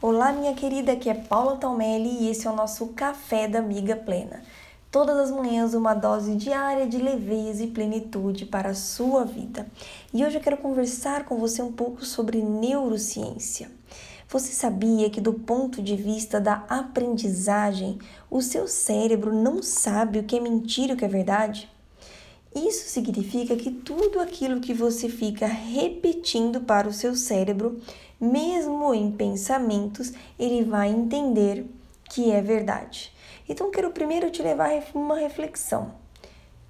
Olá, minha querida, aqui é Paula Talmelli e esse é o nosso Café da Amiga Plena. Todas as manhãs, uma dose diária de leveza e plenitude para a sua vida. E hoje eu quero conversar com você um pouco sobre neurociência. Você sabia que, do ponto de vista da aprendizagem, o seu cérebro não sabe o que é mentira e o que é verdade? Isso significa que tudo aquilo que você fica repetindo para o seu cérebro, mesmo em pensamentos, ele vai entender que é verdade. Então, quero primeiro te levar a uma reflexão.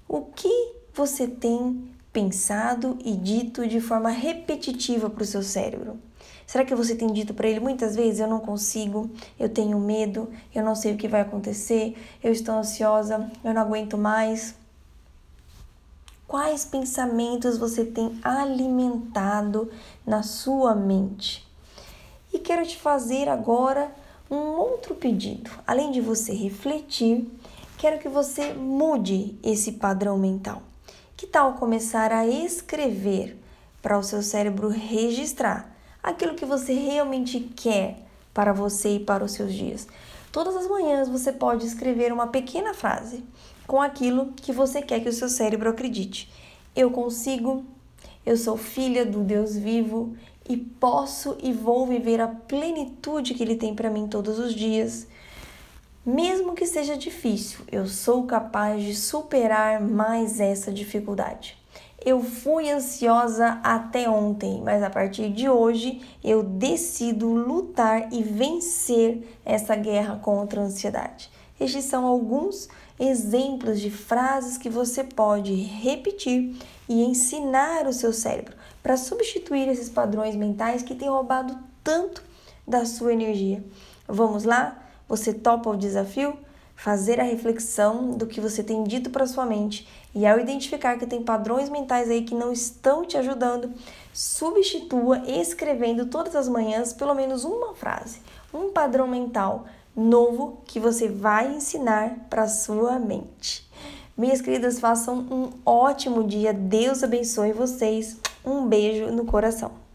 O que você tem pensado e dito de forma repetitiva para o seu cérebro? Será que você tem dito para ele muitas vezes: eu não consigo, eu tenho medo, eu não sei o que vai acontecer, eu estou ansiosa, eu não aguento mais? Quais pensamentos você tem alimentado na sua mente? E quero te fazer agora um outro pedido. Além de você refletir, quero que você mude esse padrão mental. Que tal começar a escrever para o seu cérebro registrar aquilo que você realmente quer para você e para os seus dias? Todas as manhãs você pode escrever uma pequena frase com aquilo que você quer que o seu cérebro acredite. Eu consigo, eu sou filha do Deus vivo e posso e vou viver a plenitude que Ele tem para mim todos os dias. Mesmo que seja difícil, eu sou capaz de superar mais essa dificuldade. Eu fui ansiosa até ontem, mas a partir de hoje eu decido lutar e vencer essa guerra contra a ansiedade. Estes são alguns exemplos de frases que você pode repetir e ensinar o seu cérebro para substituir esses padrões mentais que têm roubado tanto da sua energia. Vamos lá? Você topa o desafio? Fazer a reflexão do que você tem dito para sua mente e ao identificar que tem padrões mentais aí que não estão te ajudando, substitua escrevendo todas as manhãs pelo menos uma frase, um padrão mental novo que você vai ensinar para sua mente. Minhas queridas, façam um ótimo dia. Deus abençoe vocês. Um beijo no coração.